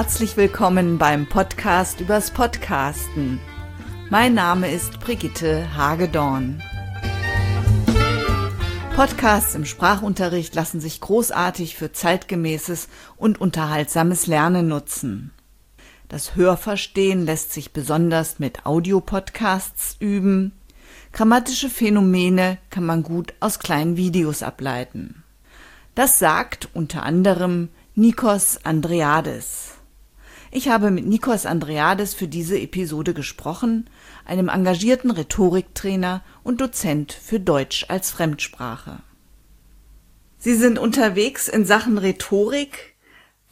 Herzlich willkommen beim Podcast übers Podcasten. Mein Name ist Brigitte Hagedorn. Podcasts im Sprachunterricht lassen sich großartig für zeitgemäßes und unterhaltsames Lernen nutzen. Das Hörverstehen lässt sich besonders mit Audiopodcasts üben. Grammatische Phänomene kann man gut aus kleinen Videos ableiten. Das sagt unter anderem Nikos Andreades. Ich habe mit Nikos Andreades für diese Episode gesprochen, einem engagierten Rhetoriktrainer und Dozent für Deutsch als Fremdsprache. Sie sind unterwegs in Sachen Rhetorik.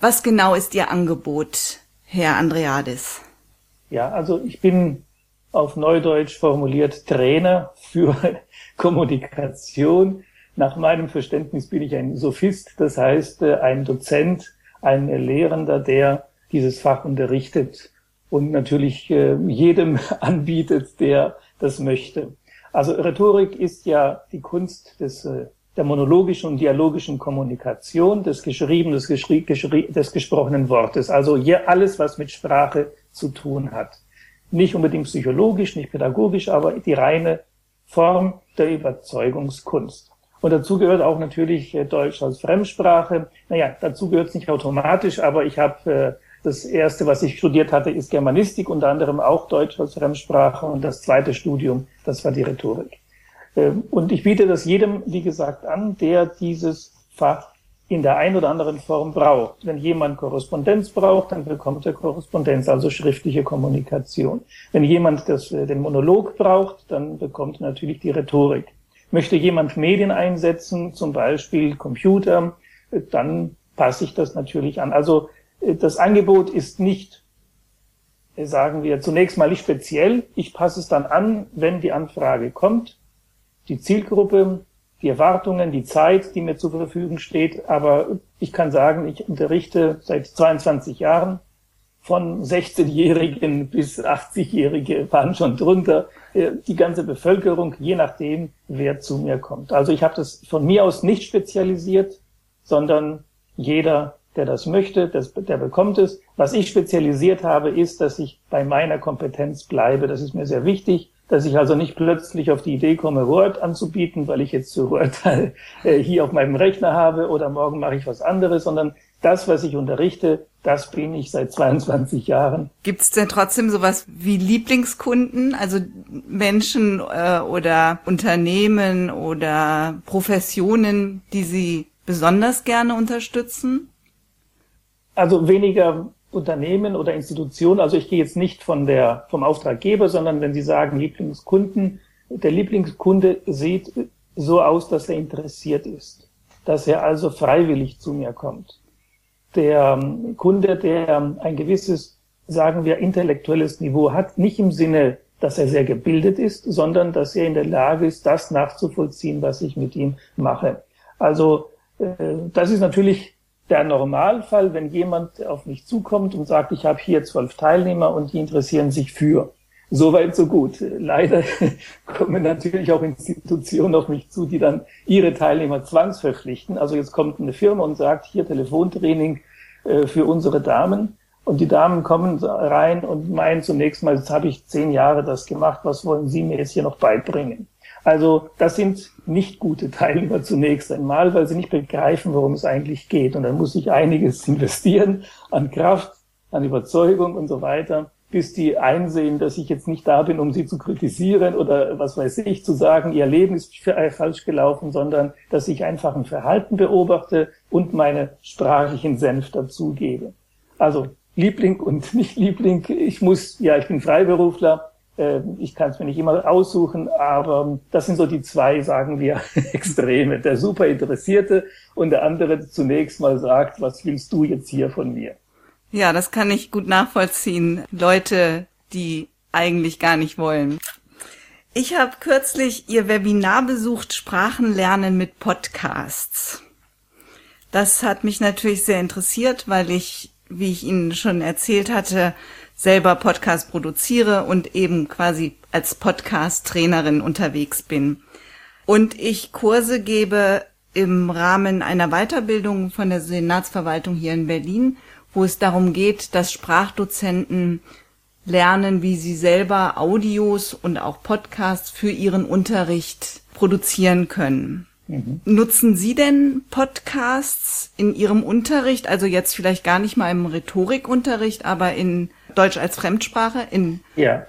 Was genau ist Ihr Angebot, Herr Andreades? Ja, also ich bin auf Neudeutsch formuliert Trainer für Kommunikation. Nach meinem Verständnis bin ich ein Sophist, das heißt äh, ein Dozent, ein Lehrender, der dieses Fach unterrichtet und natürlich äh, jedem anbietet, der das möchte. Also Rhetorik ist ja die Kunst des, äh, der monologischen und dialogischen Kommunikation, des geschriebenen, des, geschrie, geschrie, des gesprochenen Wortes. Also hier alles, was mit Sprache zu tun hat. Nicht unbedingt psychologisch, nicht pädagogisch, aber die reine Form der Überzeugungskunst. Und dazu gehört auch natürlich äh, Deutsch als Fremdsprache. Naja, dazu gehört es nicht automatisch, aber ich habe äh, das erste, was ich studiert hatte, ist Germanistik, unter anderem auch Deutsch als Fremdsprache. Und das zweite Studium, das war die Rhetorik. Ähm, und ich biete das jedem, wie gesagt, an, der dieses Fach in der einen oder anderen Form braucht. Wenn jemand Korrespondenz braucht, dann bekommt er Korrespondenz, also schriftliche Kommunikation. Wenn jemand das, äh, den Monolog braucht, dann bekommt er natürlich die Rhetorik. Möchte jemand Medien einsetzen, zum Beispiel Computer, äh, dann passe ich das natürlich an. Also das Angebot ist nicht, äh, sagen wir, zunächst mal nicht speziell. Ich passe es dann an, wenn die Anfrage kommt, die Zielgruppe, die Erwartungen, die Zeit, die mir zur Verfügung steht. Aber ich kann sagen, ich unterrichte seit 22 Jahren von 16-Jährigen bis 80-Jährige waren schon drunter. Äh, die ganze Bevölkerung, je nachdem, wer zu mir kommt. Also ich habe das von mir aus nicht spezialisiert, sondern jeder der das möchte, das, der bekommt es. Was ich spezialisiert habe, ist, dass ich bei meiner Kompetenz bleibe. Das ist mir sehr wichtig, dass ich also nicht plötzlich auf die Idee komme, Word anzubieten, weil ich jetzt zu Word äh, hier auf meinem Rechner habe oder morgen mache ich was anderes, sondern das, was ich unterrichte, das bin ich seit 22 Jahren. Gibt es denn trotzdem sowas wie Lieblingskunden, also Menschen äh, oder Unternehmen oder Professionen, die Sie besonders gerne unterstützen? Also weniger Unternehmen oder Institutionen. Also ich gehe jetzt nicht von der, vom Auftraggeber, sondern wenn Sie sagen Lieblingskunden, der Lieblingskunde sieht so aus, dass er interessiert ist, dass er also freiwillig zu mir kommt. Der ähm, Kunde, der ähm, ein gewisses, sagen wir, intellektuelles Niveau hat, nicht im Sinne, dass er sehr gebildet ist, sondern dass er in der Lage ist, das nachzuvollziehen, was ich mit ihm mache. Also äh, das ist natürlich der Normalfall, wenn jemand auf mich zukommt und sagt, ich habe hier zwölf Teilnehmer und die interessieren sich für. Soweit, so gut. Leider kommen natürlich auch Institutionen auf mich zu, die dann ihre Teilnehmer zwangsverpflichten. Also jetzt kommt eine Firma und sagt, hier Telefontraining äh, für unsere Damen. Und die Damen kommen rein und meinen zunächst mal, jetzt habe ich zehn Jahre das gemacht, was wollen Sie mir jetzt hier noch beibringen? Also das sind nicht gute Teilnehmer zunächst einmal, weil sie nicht begreifen, worum es eigentlich geht. Und dann muss ich einiges investieren an Kraft, an Überzeugung und so weiter, bis die einsehen, dass ich jetzt nicht da bin, um sie zu kritisieren oder was weiß ich, zu sagen, ihr Leben ist falsch gelaufen, sondern dass ich einfach ein Verhalten beobachte und meine sprachlichen Senf dazugebe. Also Liebling und nicht Liebling, ich muss, ja, ich bin Freiberufler, ich kann es mir nicht immer aussuchen, aber das sind so die zwei, sagen wir, Extreme. Der super Interessierte und der andere zunächst mal sagt, was willst du jetzt hier von mir? Ja, das kann ich gut nachvollziehen. Leute, die eigentlich gar nicht wollen. Ich habe kürzlich Ihr Webinar besucht, Sprachenlernen mit Podcasts. Das hat mich natürlich sehr interessiert, weil ich, wie ich Ihnen schon erzählt hatte, selber Podcast produziere und eben quasi als Podcast-Trainerin unterwegs bin. Und ich Kurse gebe im Rahmen einer Weiterbildung von der Senatsverwaltung hier in Berlin, wo es darum geht, dass Sprachdozenten lernen, wie sie selber Audios und auch Podcasts für ihren Unterricht produzieren können. Mhm. Nutzen Sie denn Podcasts in Ihrem Unterricht? Also jetzt vielleicht gar nicht mal im Rhetorikunterricht, aber in Deutsch als Fremdsprache? In ja,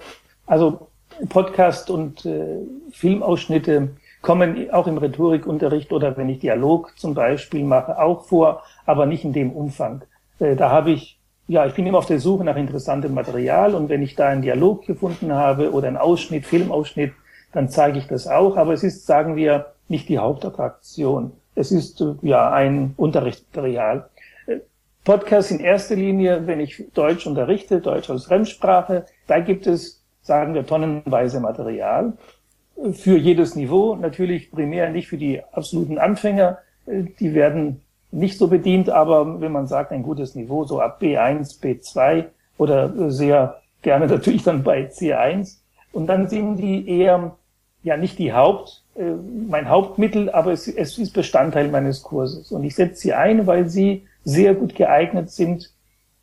also Podcast und äh, Filmausschnitte kommen auch im Rhetorikunterricht oder wenn ich Dialog zum Beispiel mache, auch vor, aber nicht in dem Umfang. Äh, da habe ich, ja, ich bin immer auf der Suche nach interessantem Material und wenn ich da einen Dialog gefunden habe oder einen Ausschnitt, Filmausschnitt, dann zeige ich das auch. Aber es ist, sagen wir, nicht die Hauptattraktion. Es ist äh, ja ein Unterrichtsmaterial. Podcast in erster Linie, wenn ich Deutsch unterrichte, Deutsch als Fremdsprache, da gibt es, sagen wir, tonnenweise Material für jedes Niveau. Natürlich primär nicht für die absoluten Anfänger. Die werden nicht so bedient, aber wenn man sagt, ein gutes Niveau, so ab B1, B2 oder sehr gerne natürlich dann bei C1. Und dann sind die eher, ja nicht die Haupt, äh, mein Hauptmittel, aber es ist Bestandteil meines Kurses. Und ich setze sie ein, weil sie sehr gut geeignet sind,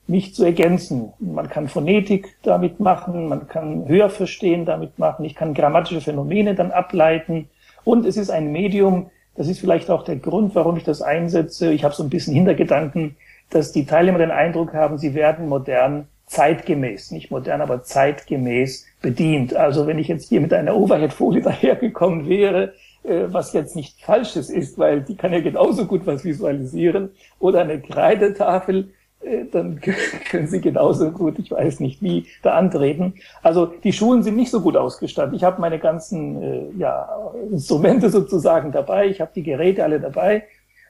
mich zu ergänzen. Man kann Phonetik damit machen, man kann Hörverstehen damit machen, ich kann grammatische Phänomene dann ableiten. Und es ist ein Medium, das ist vielleicht auch der Grund, warum ich das einsetze. Ich habe so ein bisschen Hintergedanken, dass die Teilnehmer den Eindruck haben, sie werden modern zeitgemäß, nicht modern, aber zeitgemäß bedient. Also wenn ich jetzt hier mit einer Overhead-Folie dahergekommen wäre, was jetzt nicht Falsches ist, weil die kann ja genauso gut was visualisieren, oder eine Kreidetafel, äh, dann können sie genauso gut, ich weiß nicht wie, da antreten. Also die Schulen sind nicht so gut ausgestattet. Ich habe meine ganzen äh, ja, Instrumente sozusagen dabei, ich habe die Geräte alle dabei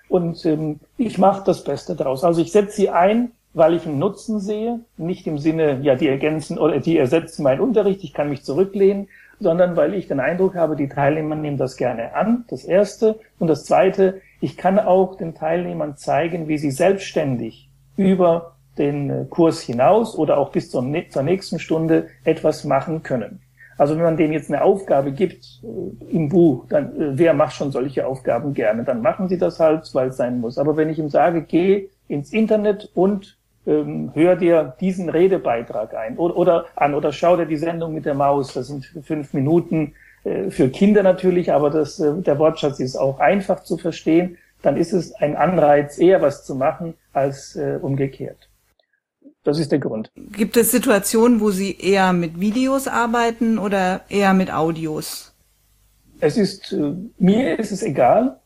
und ähm, ich mache das Beste daraus. Also ich setze sie ein, weil ich einen Nutzen sehe, nicht im Sinne, ja, die ergänzen oder die ersetzen meinen Unterricht, ich kann mich zurücklehnen, sondern weil ich den Eindruck habe, die Teilnehmer nehmen das gerne an, das Erste. Und das Zweite, ich kann auch den Teilnehmern zeigen, wie sie selbstständig über den äh, Kurs hinaus oder auch bis zur, nächsten Stunde etwas machen können. Also wenn man denen jetzt eine Aufgabe gibt äh, im Buch, dann äh, wer macht schon solche Aufgaben gerne? Dann machen sie das halt, weil es sein muss. Aber wenn ich ihm sage, geh ins Internet und ähm, hör dir diesen Redebeitrag ein oder, oder an oder schau dir die Sendung mit der Maus. Das sind fünf Minuten äh, für Kinder natürlich, aber das, äh, der Wortschatz ist auch einfach zu verstehen dann ist es ein Anreiz, eher was zu machen als äh, umgekehrt. Das ist der Grund. Gibt es Situationen, wo Sie eher mit Videos arbeiten oder eher mit Audios? Es ist, äh, mir ist es egal.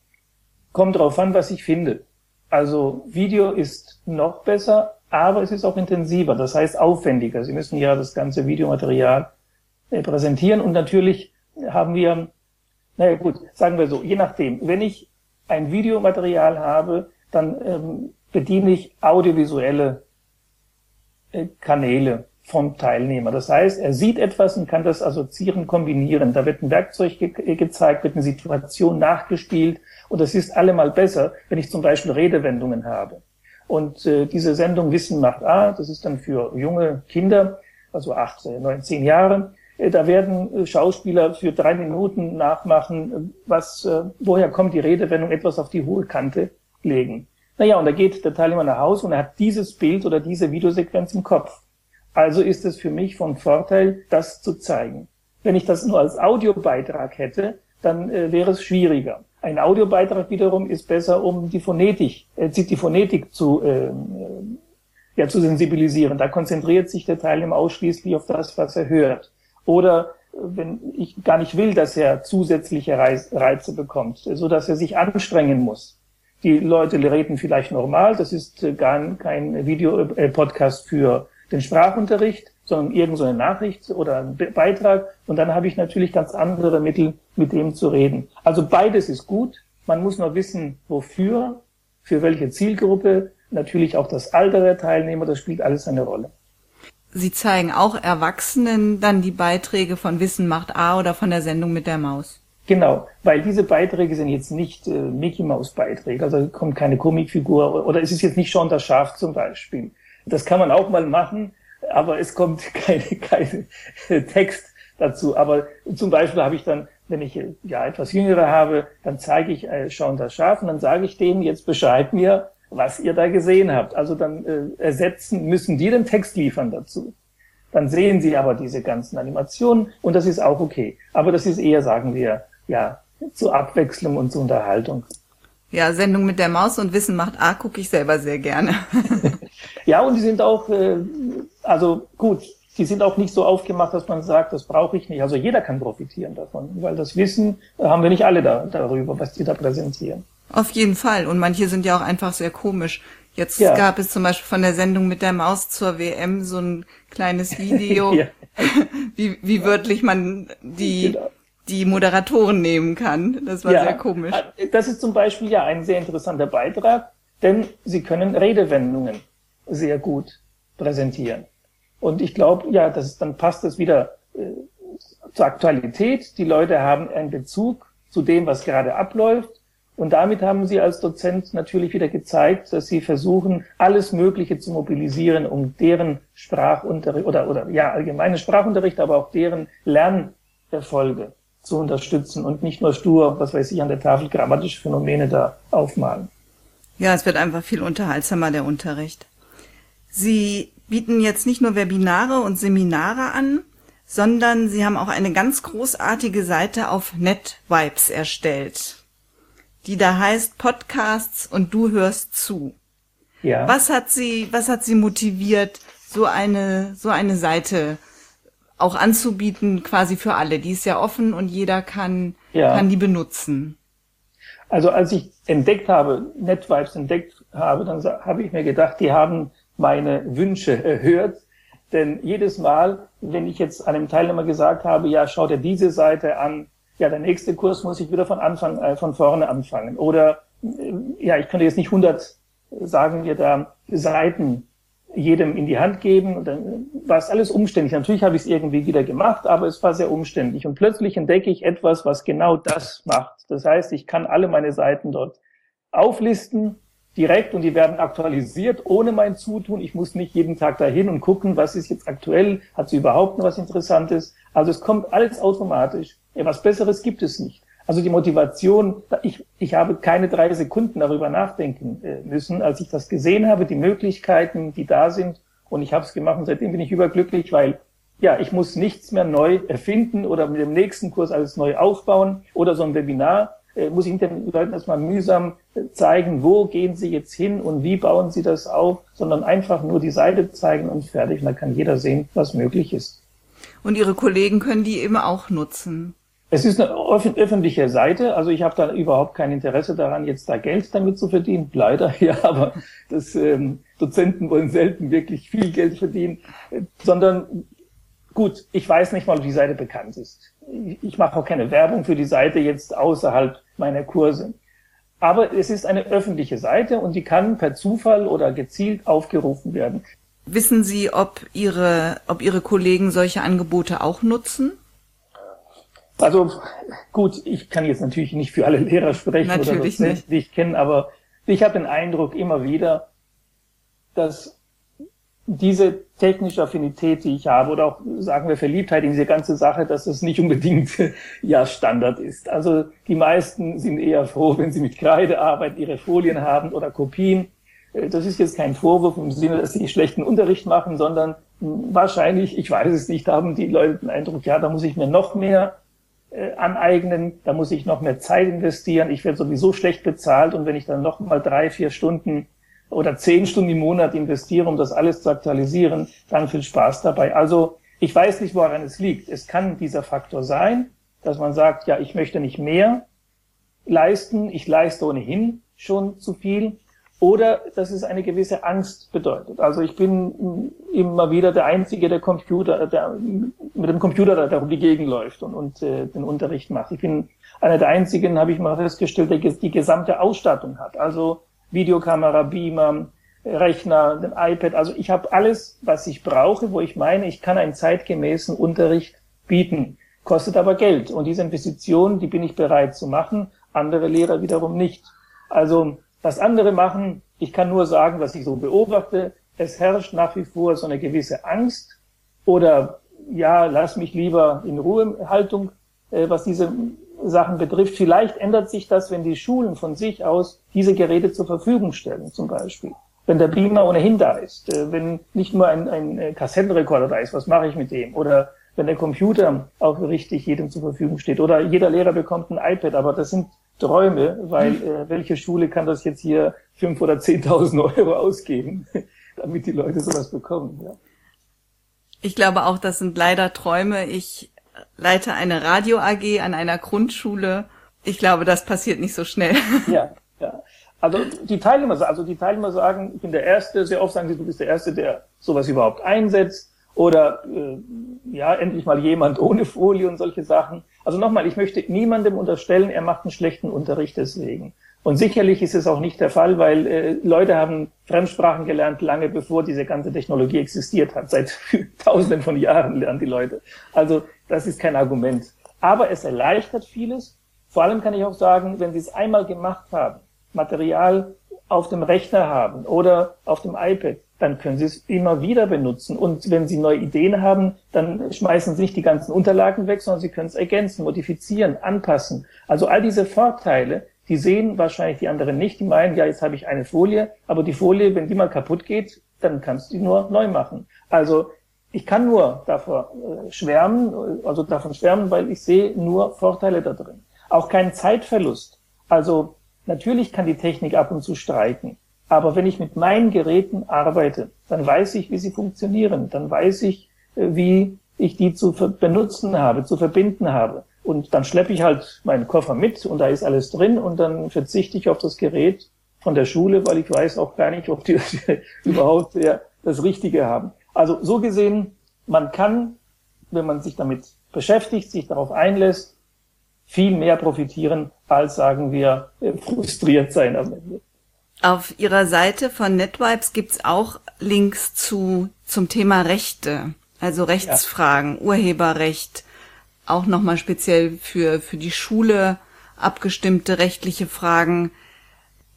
Kommt drauf an, was ich finde. Also Video ist noch besser, aber es ist auch intensiver, das heißt aufwendiger. Sie müssen ja das ganze Videomaterial äh, präsentieren und natürlich haben wir, naja gut, sagen wir so, je nachdem, wenn ich ein Videomaterial habe, dann ähm, bediene ich audiovisuelle äh, Kanäle vom Teilnehmer. Das heißt, er sieht etwas und kann das assoziieren, kombinieren. Da wird ein Werkzeug ge äh, gezeigt, wird eine Situation nachgespielt und das ist allemal besser, wenn ich zum Beispiel Redewendungen habe. Und äh, diese Sendung Wissen macht A, das ist dann für junge Kinder, also acht, neun, zehn Jahre, äh, da werden äh, Schauspieler für drei Minuten nachmachen, äh, was, woher kommt die Redewendung, etwas auf die hohe Kante legen. Naja, und da geht der Teilnehmer nach Hause und er hat dieses Bild oder diese Videosequenz im Kopf. Also ist es für mich von Vorteil, das zu zeigen. Wenn ich das nur als Audiobeitrag hätte, dann äh, wäre es schwieriger. Ein Audiobeitrag wiederum ist besser, um die Phonetik, äh, die Phonetik zu, äh, ja, zu sensibilisieren. Da konzentriert sich der Teilnehmer ausschließlich auf das, was er hört. Oder wenn ich gar nicht will, dass er zusätzliche Reize bekommt, so dass er sich anstrengen muss. Die Leute reden vielleicht normal, das ist äh, gar kein Videopodcast für den Sprachunterricht, sondern irgendeine Nachricht oder ein Beitrag. Und dann habe ich natürlich ganz andere Mittel, mit dem zu reden. Also beides ist gut. Man muss nur wissen, wofür, für welche Zielgruppe, natürlich auch das Alter der Teilnehmer, das spielt alles eine Rolle. Sie zeigen auch Erwachsenen dann die Beiträge von Wissen macht A oder von der Sendung mit der Maus. Genau, weil diese Beiträge sind jetzt nicht äh, Mickey Maus Beiträge, also kommt keine Comicfigur oder es ist jetzt nicht schon das Schaf zum Beispiel. Das kann man auch mal machen, aber es kommt keine, keine Text dazu. Aber zum Beispiel habe ich dann, wenn ich ja etwas Jüngere habe, dann zeige ich äh, schon das Schaf und dann sage ich denen, jetzt beschreib mir, was ihr da gesehen habt. Also dann äh, ersetzen, müssen die den Text liefern dazu. Dann sehen sie aber diese ganzen Animationen und das ist auch okay. Aber das ist eher, sagen wir, ja, zur Abwechslung und zur Unterhaltung. Ja, Sendung mit der Maus und Wissen macht A gucke ich selber sehr gerne. ja, und die sind auch, äh, also gut, die sind auch nicht so aufgemacht, dass man sagt, das brauche ich nicht. Also jeder kann profitieren davon, weil das Wissen äh, haben wir nicht alle da, darüber, was die da präsentieren. Auf jeden Fall. Und manche sind ja auch einfach sehr komisch. Jetzt ja. gab es zum Beispiel von der Sendung mit der Maus zur WM so ein kleines Video, ja. wie, wie wörtlich man die, genau. die Moderatoren nehmen kann. Das war sehr komisch. Äh, das ist zum Beispiel ja ein sehr interessanter Beitrag, denn sie können Redewendungen sehr gut präsentieren. Und ich glaube, ja, das, dann passt es wieder äh, zur Aktualität. Die Leute haben einen Bezug zu dem, was gerade abläuft. Und damit haben sie als Dozent natürlich wieder gezeigt, dass sie versuchen, alles Mögliche zu mobilisieren, um deren Sprachunterricht oder, oder ja, allgemeinen Sprachunterricht, aber auch deren Lernerfolge zu unterstützen und nicht nur stur, was weiß ich, an der Tafel grammatische Phänomene da aufmalen. Ja, es wird einfach viel unterhaltsamer, der Unterricht. Sie bieten jetzt nicht nur Webinare und Seminare an, sondern Sie haben auch eine ganz großartige Seite auf NetVibes erstellt die da heißt Podcasts und du hörst zu. Ja. Was hat sie, was hat sie motiviert, so eine, so eine Seite auch anzubieten, quasi für alle? Die ist ja offen und jeder kann, ja. kann die benutzen. Also als ich entdeckt habe, NetVibes entdeckt habe, dann habe ich mir gedacht, die haben meine Wünsche erhört. Denn jedes Mal, wenn ich jetzt einem Teilnehmer gesagt habe, ja, schau dir diese Seite an, ja, der nächste Kurs muss ich wieder von Anfang, äh, von vorne anfangen. Oder, äh, ja, ich könnte jetzt nicht 100, sagen wir da, Seiten jedem in die Hand geben. Und dann war es alles umständlich. Natürlich habe ich es irgendwie wieder gemacht, aber es war sehr umständlich. Und plötzlich entdecke ich etwas, was genau das macht. Das heißt, ich kann alle meine Seiten dort auflisten, direkt und die werden aktualisiert ohne mein Zutun. Ich muss nicht jeden Tag dahin und gucken, was ist jetzt aktuell, hat sie überhaupt noch was Interessantes. Also es kommt alles automatisch. Ja, was Besseres gibt es nicht. Also die Motivation, ich, ich habe keine drei Sekunden darüber nachdenken äh, müssen, als ich das gesehen habe, die Möglichkeiten, die da sind. Und ich habe es gemacht und seitdem bin ich überglücklich, weil ja, ich muss nichts mehr neu erfinden oder mit dem nächsten Kurs alles neu aufbauen oder so ein Webinar muss ich den Leuten erstmal mühsam äh, zeigen, wo gehen sie jetzt hin und wie bauen sie das auf, sondern einfach nur die Seite zeigen und fertig. Und dann kann jeder sehen, was möglich ist. Und Ihre Kollegen können die eben auch nutzen. Es ist eine öffentliche Seite, also ich habe da überhaupt kein Interesse daran, jetzt da Geld damit zu verdienen. Leider, ja, aber das ähm, Dozenten wollen selten wirklich viel Geld verdienen, äh, sondern gut, ich weiß nicht mal, ob die Seite bekannt ist. Ich, mache auch keine Werbung für die Seite jetzt außerhalb meiner Kurse. Aber es ist eine öffentliche Seite und die kann per Zufall oder gezielt aufgerufen werden. Wissen Sie, ob Ihre, ob Ihre Kollegen solche Angebote auch nutzen? Also gut, ich kann jetzt natürlich nicht für alle Lehrer sprechen natürlich oder das, die ich kenne, aber ich habe den Eindruck immer wieder, dass diese technische Affinität, die ich habe, oder auch sagen wir Verliebtheit in diese ganze Sache, dass es nicht unbedingt ja Standard ist. Also die meisten sind eher froh, wenn sie mit Kreide arbeiten, ihre Folien haben oder Kopien. Äh, das ist jetzt kein Vorwurf im Sinne, dass sie schlechten Unterricht machen, sondern wahrscheinlich, ich weiß es nicht, haben die Leute den Eindruck, ja, da muss ich mir noch mehr äh, aneignen, da muss ich noch mehr Zeit investieren, ich werde sowieso schlecht bezahlt und wenn ich dann noch mal drei, vier Stunden oder zehn Stunden im Monat investiere, um das alles zu aktualisieren, dann viel Spaß dabei. Also ich weiß nicht, woran es liegt. Es kann dieser Faktor sein, dass man sagt, ja, ich möchte nicht mehr leisten, ich leiste ohnehin schon zu viel oder dass es eine gewisse Angst bedeutet. Also ich bin immer wieder der Einzige, der Computer, der mit dem Computer da um die Gegend läuft und, und äh, den Unterricht macht. Ich bin einer der Einzigen, habe ich mal festgestellt, der die gesamte Ausstattung hat. Also Videokamera, Beamer, Rechner, den iPad. Also ich habe alles, was ich brauche, wo ich meine, ich kann einen zeitgemäßen Unterricht bieten. Kostet aber Geld. Und diese Investition, die bin ich bereit zu machen. Andere Lehrer wiederum nicht. Also was andere machen, ich kann nur sagen, was ich so beobachte. Es herrscht nach wie vor so eine gewisse Angst oder ja, lass mich lieber in Ruhe Haltung, äh, was diese Sachen betrifft. Vielleicht ändert sich das, wenn die Schulen von sich aus diese Geräte zur Verfügung stellen, zum Beispiel. Wenn der Beamer ohnehin da ist, äh, wenn nicht nur ein, ein äh, Kassettenrekorder da ist, was mache ich mit dem? Oder wenn der Computer auch richtig jedem zur Verfügung steht. Oder jeder Lehrer bekommt ein iPad, aber das sind Träume, weil äh, welche Schule kann das jetzt hier fünf oder zehntausend Euro ausgeben, damit die Leute sowas bekommen? Ja. Ich glaube auch, das sind leider Träume. Ich leite eine Radio AG an einer Grundschule. Ich glaube, das passiert nicht so schnell. Ja, ja. Also die Teilnehmer, also die Teilnehmer sagen, ich bin der Erste. Sehr oft sagen sie, du bist der Erste, der sowas überhaupt einsetzt. Oder äh, ja, endlich mal jemand ohne Folie und solche Sachen. Also nochmal, ich möchte niemandem unterstellen, er macht einen schlechten Unterricht deswegen. Und sicherlich ist es auch nicht der Fall, weil äh, Leute haben Fremdsprachen gelernt, lange bevor diese ganze Technologie existiert hat. Seit tausenden von Jahren lernen die Leute. Also das ist kein Argument. Aber es erleichtert vieles. Vor allem kann ich auch sagen, wenn Sie es einmal gemacht haben, Material auf dem Rechner haben oder auf dem iPad, dann können Sie es immer wieder benutzen. Und wenn Sie neue Ideen haben, dann schmeißen Sie nicht die ganzen Unterlagen weg, sondern Sie können es ergänzen, modifizieren, anpassen. Also all diese Vorteile, die sehen wahrscheinlich die anderen nicht. Die meinen, ja, jetzt habe ich eine Folie, aber die Folie, wenn die mal kaputt geht, dann kannst du die nur neu machen. Also ich kann nur davor äh, schwärmen, also davon schwärmen, weil ich sehe nur Vorteile da drin. Auch keinen Zeitverlust. Also natürlich kann die Technik ab und zu streiken. Aber wenn ich mit meinen Geräten arbeite, dann weiß ich, wie sie funktionieren. Dann weiß ich, äh, wie ich die zu benutzen habe, zu verbinden habe. Und dann schleppe ich halt meinen Koffer mit und da ist alles drin und dann verzichte ich auf das Gerät von der Schule, weil ich weiß auch gar nicht, ob die überhaupt ja, das Richtige haben. Also so gesehen, man kann, wenn man sich damit beschäftigt, sich darauf einlässt, viel mehr profitieren, als sagen wir, äh, frustriert sein am Ende. Auf Ihrer Seite von NetVibes gibt's auch Links zu, zum Thema Rechte, also Rechtsfragen, ja. Urheberrecht, auch nochmal speziell für, für die Schule abgestimmte rechtliche Fragen.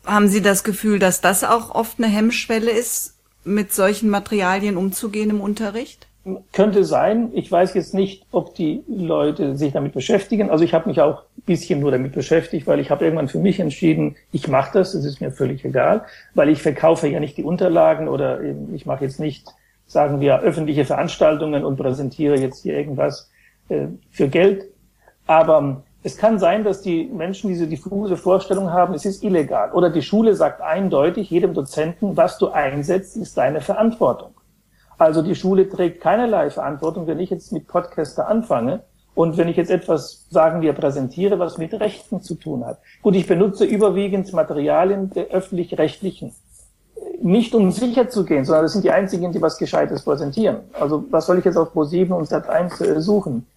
Haben Sie das Gefühl, dass das auch oft eine Hemmschwelle ist, mit solchen Materialien umzugehen im Unterricht? Könnte sein. Ich weiß jetzt nicht, ob die Leute sich damit beschäftigen. Also ich habe mich auch ein bisschen nur damit beschäftigt, weil ich habe irgendwann für mich entschieden, ich mache das, das ist mir völlig egal, weil ich verkaufe ja nicht die Unterlagen oder ich mache jetzt nicht, sagen wir, öffentliche Veranstaltungen und präsentiere jetzt hier irgendwas äh, für Geld. Aber es kann sein, dass die Menschen diese diffuse Vorstellung haben, es ist illegal. Oder die Schule sagt eindeutig jedem Dozenten, was du einsetzt, ist deine Verantwortung. Also die Schule trägt keinerlei Verantwortung, wenn ich jetzt mit Podcaster anfange und wenn ich jetzt etwas, sagen wir, präsentiere, was mit Rechten zu tun hat. Gut, ich benutze überwiegend Materialien der öffentlich-rechtlichen. Nicht um sicher zu gehen, sondern das sind die einzigen, die was Gescheites präsentieren. Also was soll ich jetzt auf Pro7 und Sat1 äh, suchen?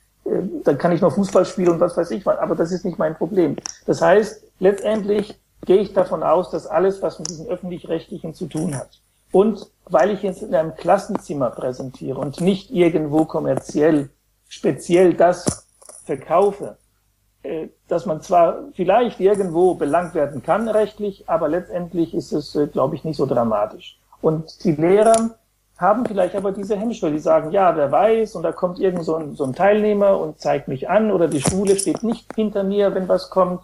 Dann kann ich noch Fußball spielen und was weiß ich was, aber das ist nicht mein Problem. Das heißt, letztendlich gehe ich davon aus, dass alles, was mit diesen öffentlich-rechtlichen zu tun hat, und weil ich jetzt in einem Klassenzimmer präsentiere und nicht irgendwo kommerziell speziell das verkaufe, äh, dass man zwar vielleicht irgendwo belangt werden kann rechtlich, aber letztendlich ist es, äh, glaube ich, nicht so dramatisch. Und die Lehrer haben vielleicht aber diese Hemmschwelle, die sagen, ja, wer weiß, und da kommt irgend so ein, so ein Teilnehmer und zeigt mich an, oder die Schule steht nicht hinter mir, wenn was kommt.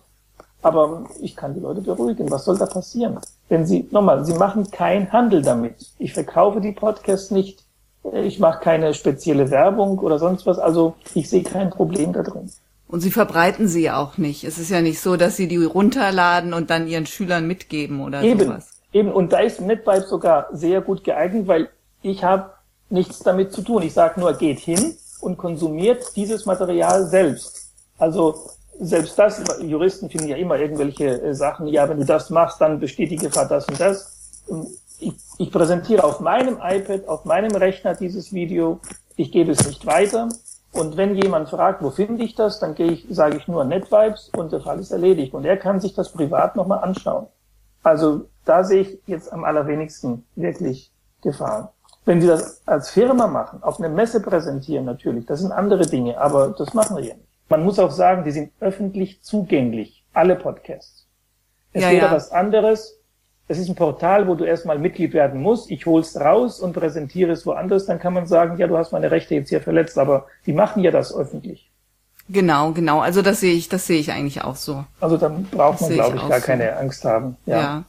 Aber ich kann die Leute beruhigen. Was soll da passieren? Wenn Sie, nochmal, Sie machen keinen Handel damit. Ich verkaufe die Podcasts nicht. Ich mache keine spezielle Werbung oder sonst was. Also ich sehe kein Problem da drin. Und Sie verbreiten sie auch nicht. Es ist ja nicht so, dass Sie die runterladen und dann Ihren Schülern mitgeben oder eben, sowas. Eben, und da ist NetVibes sogar sehr gut geeignet, weil ich habe nichts damit zu tun. Ich sage nur, geht hin und konsumiert dieses Material selbst. Also selbst das, Juristen finden ja immer irgendwelche äh, Sachen, ja, wenn du das machst, dann besteht die Gefahr das und das. Ich, ich präsentiere auf meinem iPad, auf meinem Rechner dieses Video, ich gebe es nicht weiter. Und wenn jemand fragt, wo finde ich das, dann gehe ich, sage ich nur NetVibes und der Fall ist erledigt. Und er kann sich das privat nochmal anschauen. Also da sehe ich jetzt am allerwenigsten wirklich Gefahren. Wenn Sie das als Firma machen, auf einer Messe präsentieren natürlich, das sind andere Dinge, aber das machen wir ja nicht. Man muss auch sagen, die sind öffentlich zugänglich, alle Podcasts. Es ja, wäre ja. was anderes. Es ist ein Portal, wo du erstmal Mitglied werden musst. Ich hol's raus und präsentiere es woanders. Dann kann man sagen, ja, du hast meine Rechte jetzt hier verletzt, aber die machen ja das öffentlich. Genau, genau. Also das sehe ich, das sehe ich eigentlich auch so. Also dann braucht man, glaube ich, ich gar so. keine Angst haben. Ja. ja.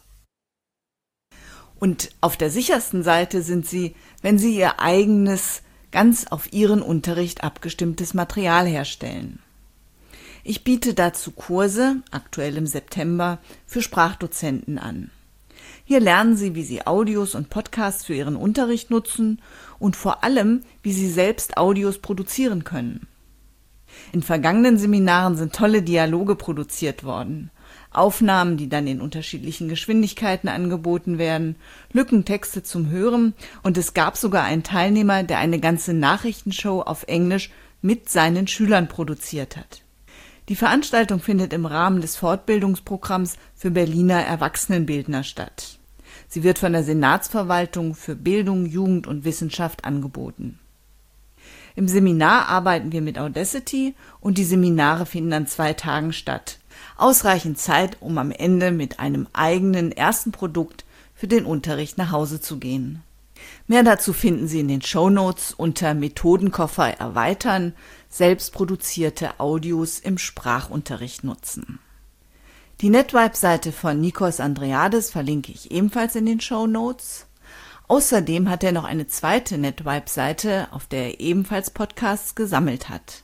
Und auf der sichersten Seite sind Sie, wenn Sie Ihr eigenes, ganz auf Ihren Unterricht abgestimmtes Material herstellen. Ich biete dazu Kurse, aktuell im September, für Sprachdozenten an. Hier lernen Sie, wie Sie Audios und Podcasts für Ihren Unterricht nutzen und vor allem, wie Sie selbst Audios produzieren können. In vergangenen Seminaren sind tolle Dialoge produziert worden. Aufnahmen, die dann in unterschiedlichen Geschwindigkeiten angeboten werden, Lückentexte zum Hören und es gab sogar einen Teilnehmer, der eine ganze Nachrichtenshow auf Englisch mit seinen Schülern produziert hat. Die Veranstaltung findet im Rahmen des Fortbildungsprogramms für Berliner Erwachsenenbildner statt. Sie wird von der Senatsverwaltung für Bildung, Jugend und Wissenschaft angeboten. Im Seminar arbeiten wir mit Audacity und die Seminare finden an zwei Tagen statt. Ausreichend Zeit, um am Ende mit einem eigenen ersten Produkt für den Unterricht nach Hause zu gehen. Mehr dazu finden Sie in den Show Notes unter Methodenkoffer erweitern, selbstproduzierte Audios im Sprachunterricht nutzen. Die NetVibe-Seite von Nikos Andreades verlinke ich ebenfalls in den Show Notes. Außerdem hat er noch eine zweite NetVibe-Seite, auf der er ebenfalls Podcasts gesammelt hat.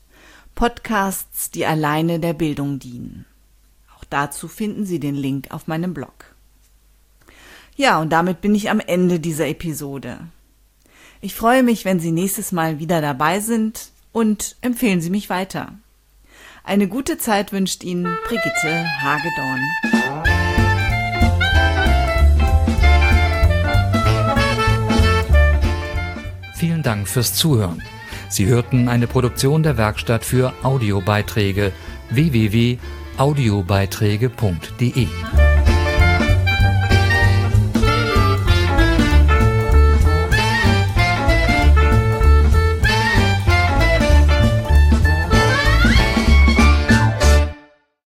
Podcasts, die alleine der Bildung dienen. Dazu finden Sie den Link auf meinem Blog. Ja, und damit bin ich am Ende dieser Episode. Ich freue mich, wenn Sie nächstes Mal wieder dabei sind und empfehlen Sie mich weiter. Eine gute Zeit wünscht Ihnen Brigitte Hagedorn. Vielen Dank fürs Zuhören. Sie hörten eine Produktion der Werkstatt für Audiobeiträge www.audiobeiträge.de.